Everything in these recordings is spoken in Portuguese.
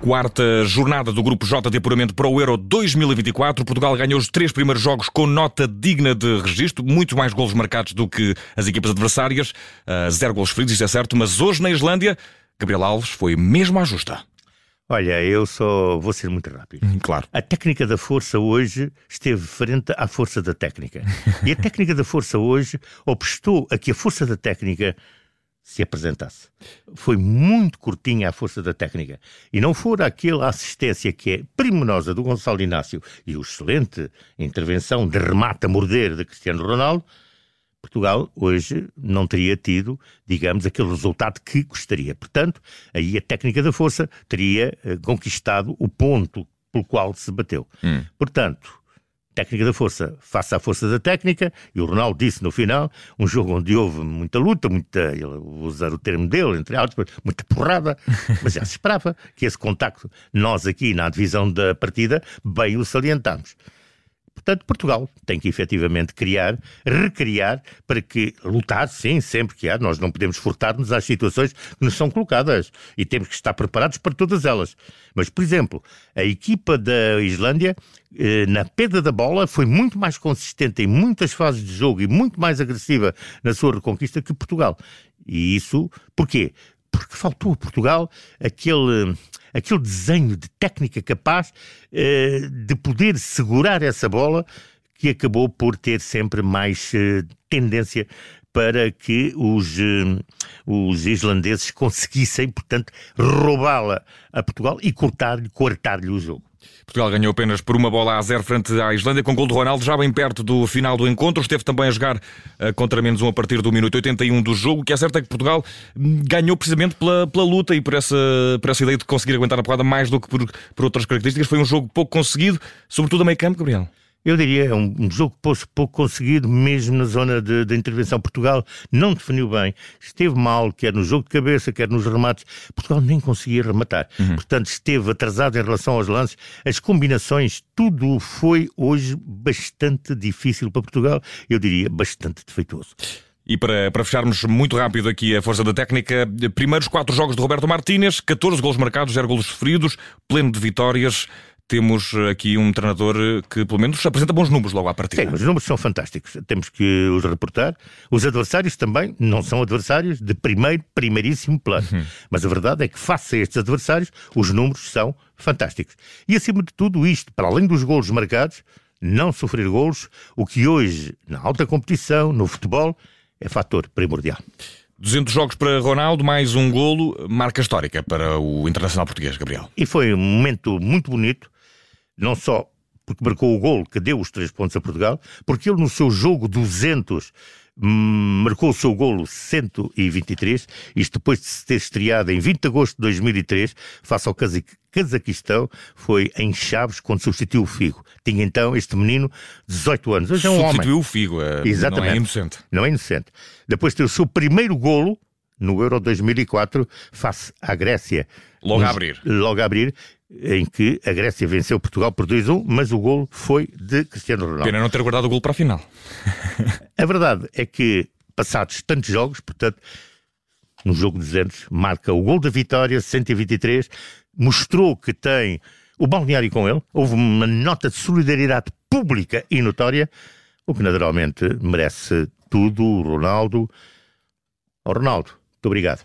Quarta jornada do Grupo J de apuramento para o Euro 2024. Portugal ganhou os três primeiros jogos com nota digna de registro, muito mais golos marcados do que as equipas adversárias. Uh, zero golos feridos, isso é certo, mas hoje na Islândia, Gabriel Alves foi mesmo à justa. Olha, eu só vou ser muito rápido. Hum, claro. A técnica da força hoje esteve frente à força da técnica. E a técnica da força hoje obstou a que a força da técnica se apresentasse. Foi muito curtinha a força da técnica. E não fora aquela assistência que é primorosa do Gonçalo Inácio e o excelente intervenção de remate a morder de Cristiano Ronaldo, Portugal hoje não teria tido, digamos, aquele resultado que gostaria. Portanto, aí a técnica da força teria eh, conquistado o ponto pelo qual se bateu. Hum. Portanto, técnica da força face à força da técnica, e o Ronaldo disse no final, um jogo onde houve muita luta, muita, vou usar o termo dele, entre aspas, muita porrada, mas já se esperava que esse contacto, nós aqui na divisão da partida, bem o salientamos. Portanto, Portugal tem que efetivamente criar, recriar, para que lutar, sim, sempre que há. Nós não podemos furtar-nos às situações que nos são colocadas e temos que estar preparados para todas elas. Mas, por exemplo, a equipa da Islândia, eh, na perda da bola, foi muito mais consistente em muitas fases de jogo e muito mais agressiva na sua reconquista que Portugal. E isso, porquê? Porque faltou a Portugal aquele aquele desenho de técnica capaz eh, de poder segurar essa bola que acabou por ter sempre mais eh, tendência para que os, eh, os islandeses conseguissem, portanto, roubá-la a Portugal e cortar-lhe, cortar-lhe o jogo. Portugal ganhou apenas por uma bola a zero frente à Islândia, com gol de Ronaldo, já bem perto do final do encontro. Esteve também a jogar uh, contra menos um a partir do minuto 81 do jogo. O que é certo é que Portugal hum, ganhou precisamente pela, pela luta e por essa, por essa ideia de conseguir aguentar a porrada mais do que por, por outras características. Foi um jogo pouco conseguido, sobretudo a meio campo, Gabriel. Eu diria, é um, um jogo pouco, pouco conseguido, mesmo na zona de, de, intervenção. Portugal não definiu bem, esteve mal, quer no jogo de cabeça, quer nos remates. Portugal nem conseguia rematar. Uhum. Portanto, esteve atrasado em relação aos lances. As combinações, tudo foi hoje bastante difícil para Portugal. Eu diria, bastante defeituoso. E para, para fecharmos muito rápido aqui a força da técnica, primeiros quatro jogos de Roberto Martínez, 14 golos marcados, 0 golos sofridos, pleno de vitórias temos aqui um treinador que, pelo menos, apresenta bons números logo à partida. Sim, os números são fantásticos. Temos que os reportar. Os adversários também não são adversários de primeiro, primeiríssimo plano. Uhum. Mas a verdade é que, face a estes adversários, os números são fantásticos. E, acima de tudo isto, para além dos golos marcados, não sofrer golos, o que hoje, na alta competição, no futebol, é fator primordial. 200 jogos para Ronaldo, mais um golo, marca histórica para o Internacional Português, Gabriel. E foi um momento muito bonito não só porque marcou o gol que deu os três pontos a Portugal, porque ele no seu jogo 200 hum, marcou o seu golo 123, isto depois de se ter estreado em 20 de agosto de 2003, face ao Cazaquistão, foi em Chaves quando substituiu o Figo. Tinha então este menino 18 anos. Hoje é um substituiu homem. o Figo, é, Exatamente. não é inocente. Não é inocente. Depois de ter o seu primeiro golo, no Euro 2004, face à Grécia. Logo a abrir. Logo a abrir, em que a Grécia venceu Portugal por 2-1, mas o gol foi de Cristiano Ronaldo. Pena não ter guardado o gol para a final. a verdade é que, passados tantos jogos, portanto, no jogo de 200, marca o gol da vitória, 123, mostrou que tem o balneário com ele, houve uma nota de solidariedade pública e notória, o que naturalmente merece tudo, Ronaldo. O Ronaldo, muito obrigado.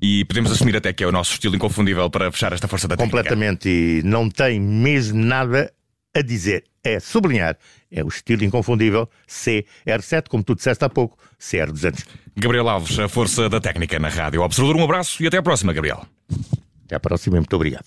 E podemos assumir até que é o nosso estilo inconfundível para fechar esta força da técnica. Completamente, e não tem mesmo nada a dizer. É sublinhar, é o estilo inconfundível CR7, como tu disseste há pouco, CR200. Gabriel Alves, a força da técnica na Rádio Observador. Um abraço e até à próxima, Gabriel. Até à próxima, muito obrigado.